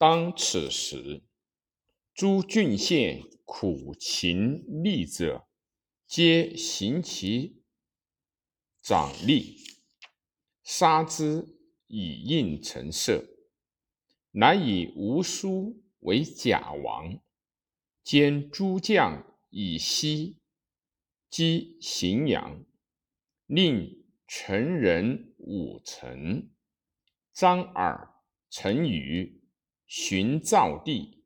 当此时，诸郡县苦秦吏者，皆行其长吏，杀之以应陈设。乃以吴书为假王，兼诸将以西击荥阳，令陈人武臣、张耳、陈余寻赵地，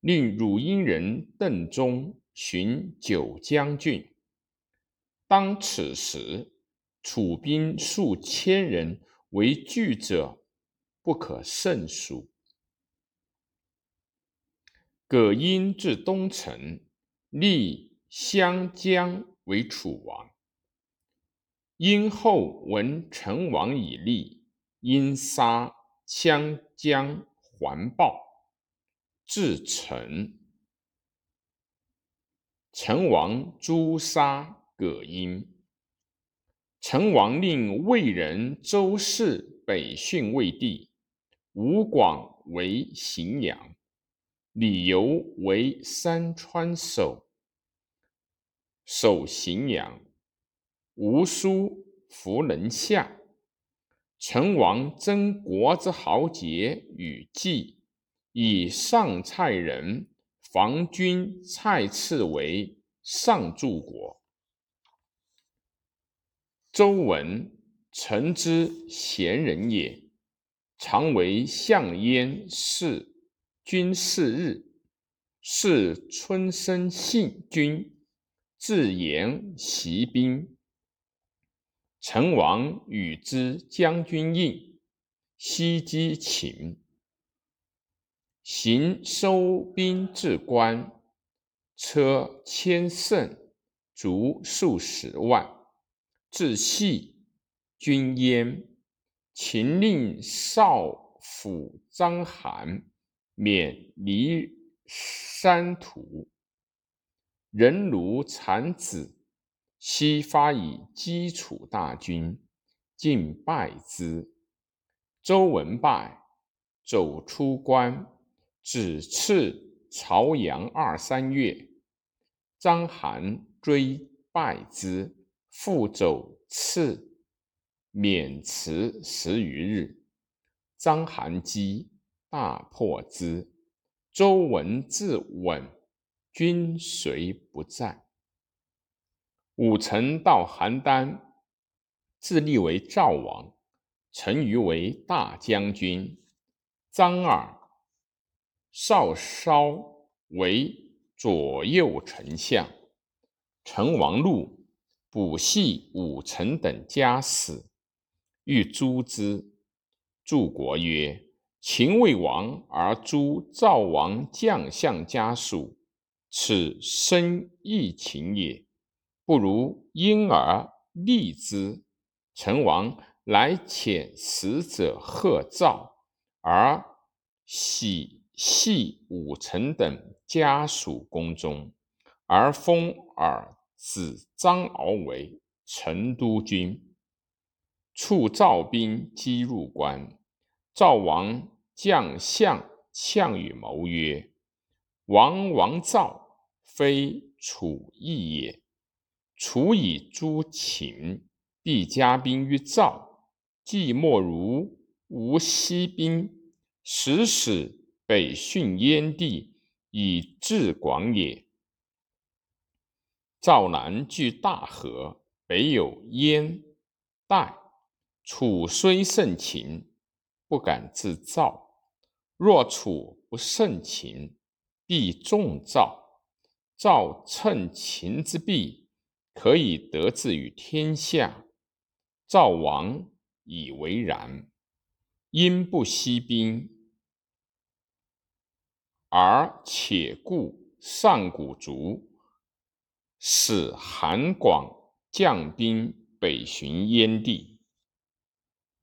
令汝阴人邓忠寻九江郡。当此时，楚兵数千人，为惧者。不可胜数。葛殷至东城，立襄江为楚王。因后闻成王已立，因杀襄江，环报，至陈。成王诛杀葛婴。成王令魏人周氏北训魏地。吴广为荥阳，李由为山川守，守荥阳。吴书弗能下。成王争国之豪杰与计，以上蔡人防君蔡次为上柱国。周文，臣之贤人也。常为相焉事君是日，是春生信君，自言习兵。成王与之将军印，西击秦，行收兵至关，车千乘，卒数十万，至系军焉。秦令少府章邯免离山土，人如产子，西发以击楚大军，尽败之。周文败，走出关，只次朝阳二三月。章邯追败之，复走刺。免辞十余日，章邯击，大破之。周文自刎，军随不在。武臣到邯郸，自立为赵王。陈余为大将军，张耳、少稍为左右丞相。成王怒，捕系武臣等家死。欲诛之，柱国曰：“秦魏王而诛赵王将相家属，此生亦秦也。不如因而立之。”成王乃遣使者贺赵，而喜系武臣等家属宫中，而封尔子张敖为成都君。促赵兵击入关，赵王将相项羽谋曰：“王王赵，非楚义也。楚以诛秦，必加兵于赵，既莫如无息兵，使使北训燕地，以制广也。赵南据大河，北有燕、代。”楚虽胜秦，不敢自赵；若楚不胜秦，必重赵。赵趁秦之弊，可以得志于天下。赵王以为然，因不惜兵，而且故上古卒，使韩广将兵北巡燕地。